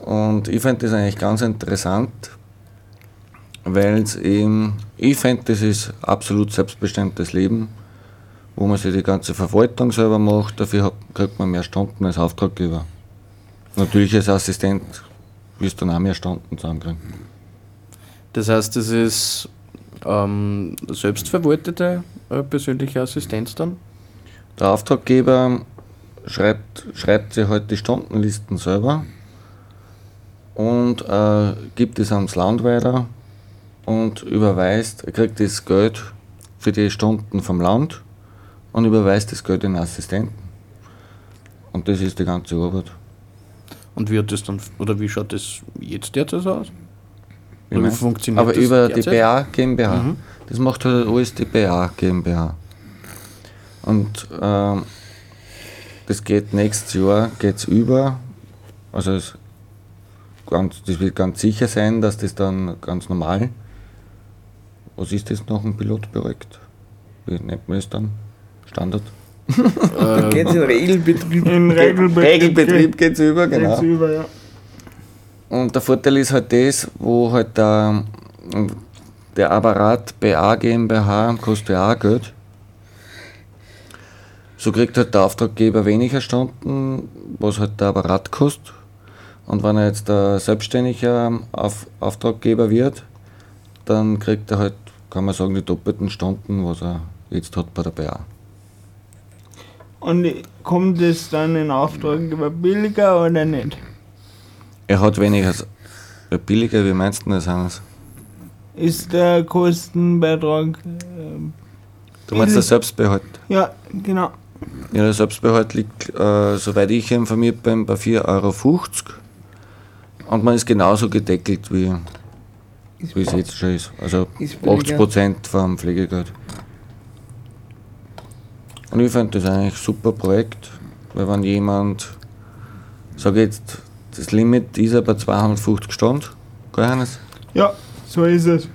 Und ich finde das eigentlich ganz interessant, weil es eben, ich finde, das ist absolut selbstbestimmtes Leben, wo man sich die ganze Verwaltung selber macht, dafür hat, kriegt man mehr Stunden als Auftraggeber. Natürlich als Assistent wirst du dann auch mehr Stunden zusammenkriegen. Das heißt, das ist ähm, selbstverwaltete äh, persönliche Assistenz dann? Der Auftraggeber schreibt, schreibt sich halt die Stundenlisten selber und äh, gibt es ans Land weiter und überweist, er kriegt das Geld für die Stunden vom Land und überweist das Geld in den Assistenten. Und das ist die ganze Arbeit. Und wie hat das dann, oder wie schaut das jetzt derzeit aus? Wie wie funktioniert Aber das über die? BA GmbH. Mhm. Das macht halt alles die BA GmbH. Und ähm, das geht nächstes Jahr geht's über. Also es ganz, das wird ganz sicher sein, dass das dann ganz normal. Was ist das noch ein Pilotprojekt? Wie nennt man das dann? Standard? [laughs] Da geht's in Regelbetrieb. In Regelbetrieb, Regelbetrieb geht's über, genau. Geht's über, ja. Und der Vorteil ist halt das, wo halt der, der Apparat BA GmbH kostet ja auch Geld. So kriegt halt der Auftraggeber weniger Stunden, was halt der Apparat kostet. Und wenn er jetzt ein selbstständiger Auf Auftraggeber wird, dann kriegt er halt, kann man sagen, die doppelten Stunden, was er jetzt hat bei der BA. Und kommt es dann in Auftraggeber billiger oder nicht? Er hat weniger, ja, billiger, wie meinst du das, Hannes? Ist der Kostenbeitrag. ähm, Du meinst der? Selbstbehalt? Ja, genau. Ja, der Selbstbehalt liegt, äh, soweit ich informiert bin, bei 4,50 Euro. Und man ist genauso gedeckelt, wie, wie es jetzt schon ist. Also Ist billiger. 80 Prozent vom Pflegegeld. Und ich finde das eigentlich ein super Projekt, weil wenn jemand, sage jetzt, das Limit ist ja bei 250 Stunden, gell Hannes? Ja, so ist es.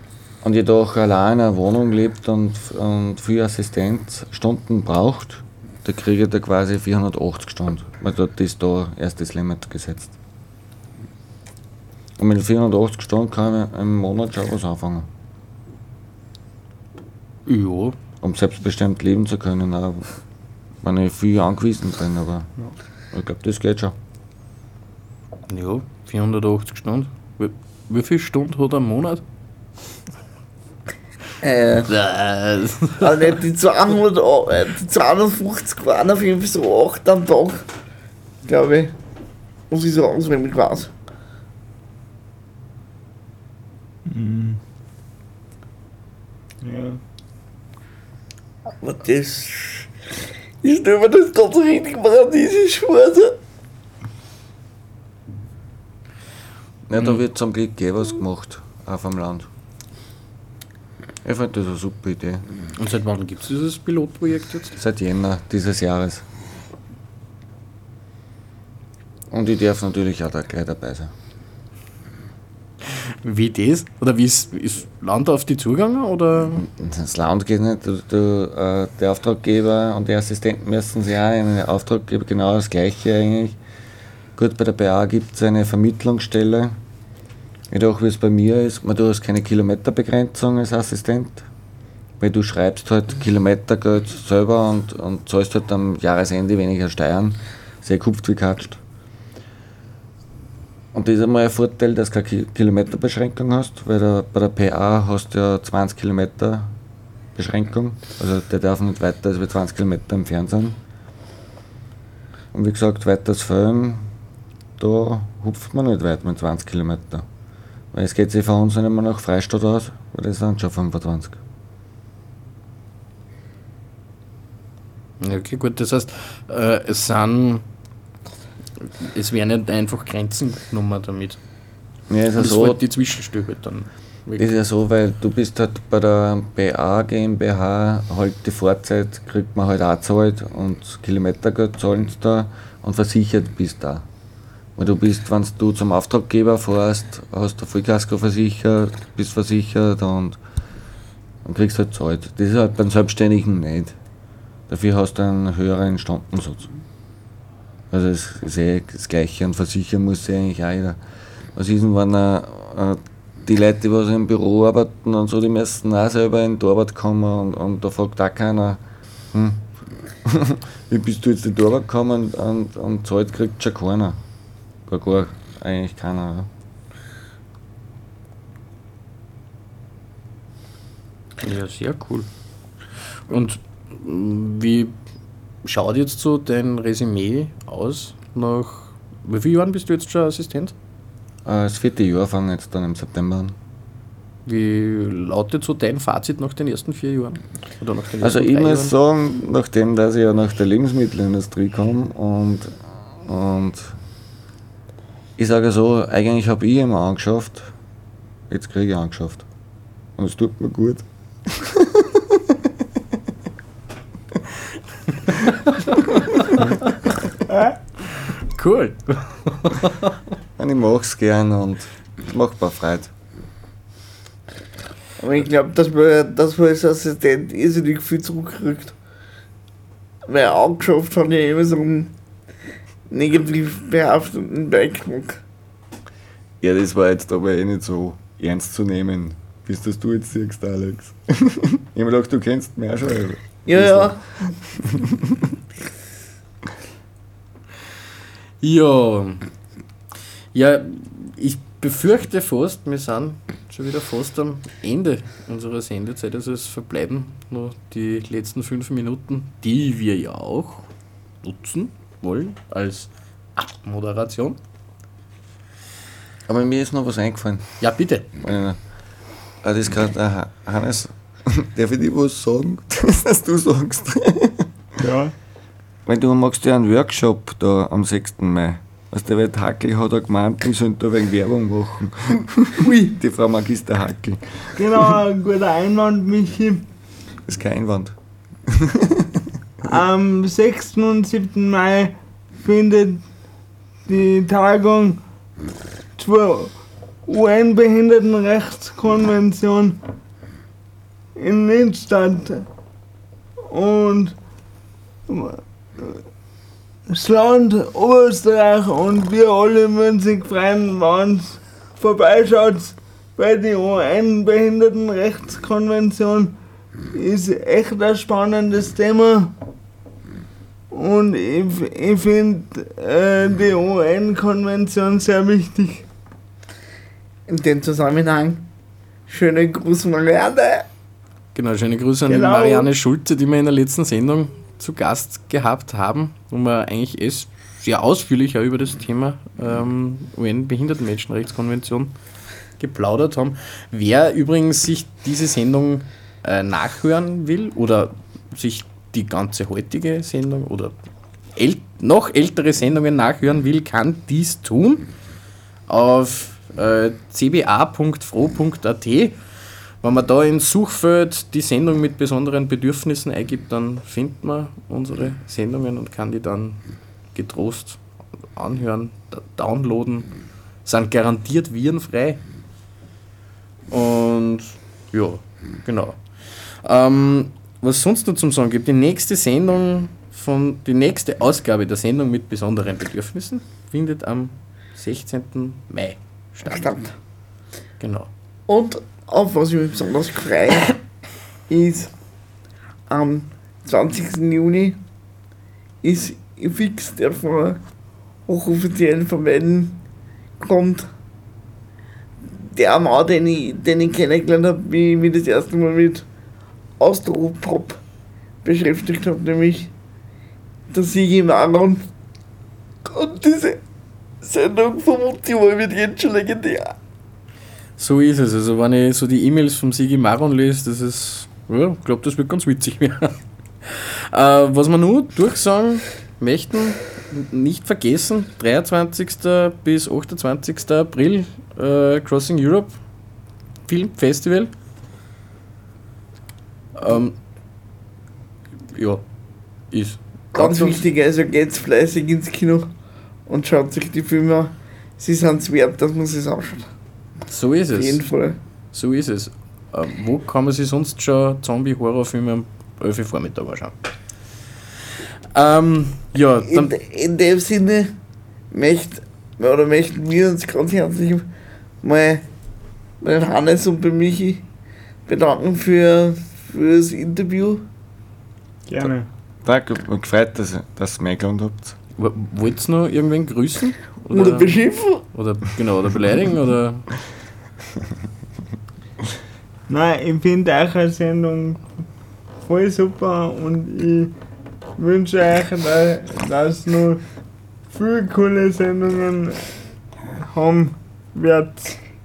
und jedoch allein in einer Wohnung lebt und, und viel Assistenzstunden braucht, da kriegt er quasi 480 Stunden. Weil dort ist da erst das Limit gesetzt. Und mit 480 Stunden kann man im Monat schon was anfangen. Ja. Um selbstbestimmt leben zu können, auch wenn ich viel angewiesen bin, aber ich glaube, das geht schon. Ja, 480 Stunden. Wie, wie viele Stunden hat er im Monat? [laughs] Äh, also nicht die 200, äh, die 250 waren auf jeden Fall so 8 am Tag, glaube ich. Muss ich so auswendig weiß. Mhm. Ja. Aber das. Ich stelle mir das gerade so richtig paradiesisch vor. Ja, da wird zum Glück eh was gemacht, auf dem Land. Ich finde das eine super Idee. Und seit wann gibt es dieses Pilotprojekt jetzt? Seit Jänner dieses Jahres. Und ich darf natürlich auch da gleich dabei sein. Wie das? Oder wie ist, ist Land auf die zugegangen? Oder? Das Land geht nicht. Du, du, äh, der Auftraggeber und die Assistenten müssen sich auch in den Auftraggeber genau das Gleiche eigentlich. Gut, bei der BA gibt es eine Vermittlungsstelle. Jedoch, wie es bei mir ist, man, du hast keine Kilometerbegrenzung als Assistent. Weil du schreibst halt Kilometergeld selber und, und zahlst halt am Jahresende weniger Steuern. Sehr kupft wie katscht. Und das ist einmal ein Vorteil, dass du keine Kilometerbeschränkung hast, weil der, bei der PA hast du ja 20 Kilometer Beschränkung. Also der darf nicht weiter als 20 Kilometer entfernt sind. Und wie gesagt, weiters Föhn, da hupft man nicht weit mit 20 Kilometer. Weil es geht sich von uns nicht mehr nach Freistadt aus, weil das sind schon 25. Okay, gut, das heißt, äh, es sind es werden nicht einfach Grenzen genommen damit. Ja, ist ja so. fällt die Zwischenstücke halt dann. weg. Ist ja so, weil du bist halt bei der BA GmbH halt die Fahrzeit kriegt man halt auch zahlt und Kilometergeld zahlen sie da und versichert bist da. Weil du bist, wenn du zum Auftraggeber fährst, hast du Vollkasko versichert, bist versichert und, und kriegst halt zahlt. Das ist halt beim Selbstständigen nicht. Dafür hast du einen höheren Stundensatz. Also es ist eh das Gleiche und versichern muss sich eigentlich auch jeder. Was ist denn, wenn er, äh, die Leute, die was im Büro arbeiten und so, die müssen auch selber in die Arbeit kommen und, und da fragt auch keiner, hm, [laughs] wie bist du jetzt in die Arbeit gekommen und, und, und zahlt kriegt schon keiner. Gar, gar eigentlich keiner. Ja. Ja, sehr cool. Und wie schaut jetzt so dein Resümee aus? Nach wie vielen Jahren bist du jetzt schon Assistent? Äh, Das vierte Jahr fange jetzt dann im September an. Wie lautet so dein Fazit nach den ersten vier Jahren? Oder nach den Also ich muss sagen, nachdem dass ich ja nach der Lebensmittelindustrie komme und, und ich sage so, eigentlich habe ich immer angeschafft, jetzt kriege ich angeschafft. Und es tut mir gut. [laughs] [laughs] Cool. Und ich mache es gern und es macht mir Freude. Aber ich glaube, dass man, dass man als Assistent irrsinnig viel zurückkriegt. Weil angeschafft hat ja immer so einen negativ behafteten Beigeschmack. Ja, das war jetzt aber eh nicht so ernst zu nehmen, bis das du jetzt siehst, Alex. [laughs] ich hab mir gedacht, du kennst mich auch schon. Ja, ja. [laughs] Ja. Ja, ich befürchte fast, wir sind schon wieder fast am Ende unserer Sendezeit. Also es verbleiben noch die letzten fünf Minuten, die wir ja auch nutzen wollen als Abmoderation. Aber mir ist noch was eingefallen. Ja, bitte. Äh, das ist gerade der Ha- Hannes. [laughs] Darf ich dir was sagen? [laughs] Das, was du sagst. Ja. Weil du machst ja einen Workshop da am 6. Mai. Weißt du, weil Hackel hat er gemeint, wir sollten da wegen Werbung machen. [laughs] Die Frau Magister Hackel. Genau, ein guter Einwand, Michi. Das ist kein Einwand. [laughs] Am 6. und 7. Mai findet die Tagung zur UN-Behindertenrechtskonvention in Linz statt. Und das Land Oberösterreich und wir alle würden sich freuen, wenn es vorbeischaut, weil die UN-Behindertenrechtskonvention ist echt ein spannendes Thema. Und ich, ich finde äh, die UN-Konvention sehr wichtig. In dem Zusammenhang, schöne Gruß Marianne. Genau, schöne Grüße an die Genau. Marianne Schulze, die wir in der letzten Sendung zu Gast gehabt haben, wo wir eigentlich eh sehr ausführlich über das Thema ähm, UN-Behindertenmenschenrechtskonvention geplaudert haben. Wer übrigens sich diese Sendung äh, nachhören will oder sich die ganze heutige Sendung oder äl noch ältere Sendungen nachhören will, kann dies tun auf äh, cba.fro.at. Wenn man da ins Suchfeld die Sendung mit besonderen Bedürfnissen eingibt, dann findet man unsere Sendungen und kann die dann getrost anhören, downloaden. Sind garantiert virenfrei. Und ja, genau. Ähm, was sonst noch zum Sagen gibt, die nächste Sendung von, die nächste Ausgabe der Sendung mit besonderen Bedürfnissen findet am 16. Mai statt. Statt. Genau. Und auf was ich mich besonders freue, ist am 20. Juni ist fix, der von hochoffiziellen Verbänden kommt. Der Mann, den ich, den ich kennengelernt habe, wie ich mich das erste Mal mit Austro-Pop beschäftigt habe, nämlich der Sigi Maron. Und diese Sendung ich mal wird jetzt schon legendär. So ist es. Also wenn ich so die E-Mails vom Sigi Maron lese, das ist, ja, ich glaube, das wird ganz witzig werden. [laughs] Äh, was wir nur durchsagen möchten, nicht vergessen, 23. bis 28. April äh, Crossing Europe Film Festival. Ähm, ja, ist. Ganz wichtig, also geht's fleißig ins Kino und schaut sich die Filme an. Sie sind es wert, dass man sich anschaut. So ist Auf es. jeden Fall. So ist es. Äh, wo kann man sich sonst schon Zombie-Horrorfilme am 11 Uhr Vormittag anschauen? Ähm, ja, In, in dem Sinne möcht, oder möchten wir uns ganz herzlich mal bei Hannes und bei Michi bedanken für, für das Interview. Gerne. Danke, mich gefreut, dass, dass ihr mich eingeladen habt. wollt ihr noch irgendwen grüßen? Oder beschimpfen. Oder, genau, oder beleidigen? Oder [laughs] [laughs] Nein, ich finde eure Sendung voll super und ich wünsche euch, dass, dass noch viele coole Sendungen haben wird.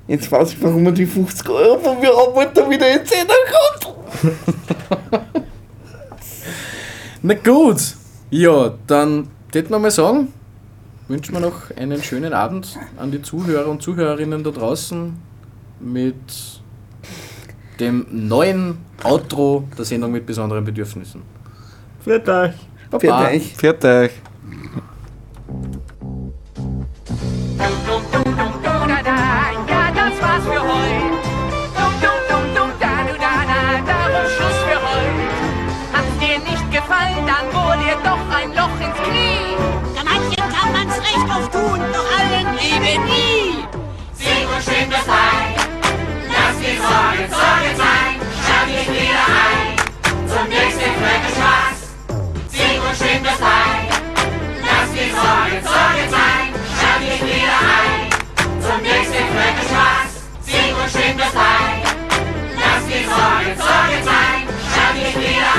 Jetzt weiß ich, warum man die 50 Euro von mir wollte, damit er in 10 kommt. [laughs] Na gut, ja, dann würde man mal sagen, wünschen wir noch einen schönen Abend an die Zuhörer und Zuhörerinnen da draußen mit dem neuen Outro der Sendung mit besonderen Bedürfnissen. Für euch. Viert euch.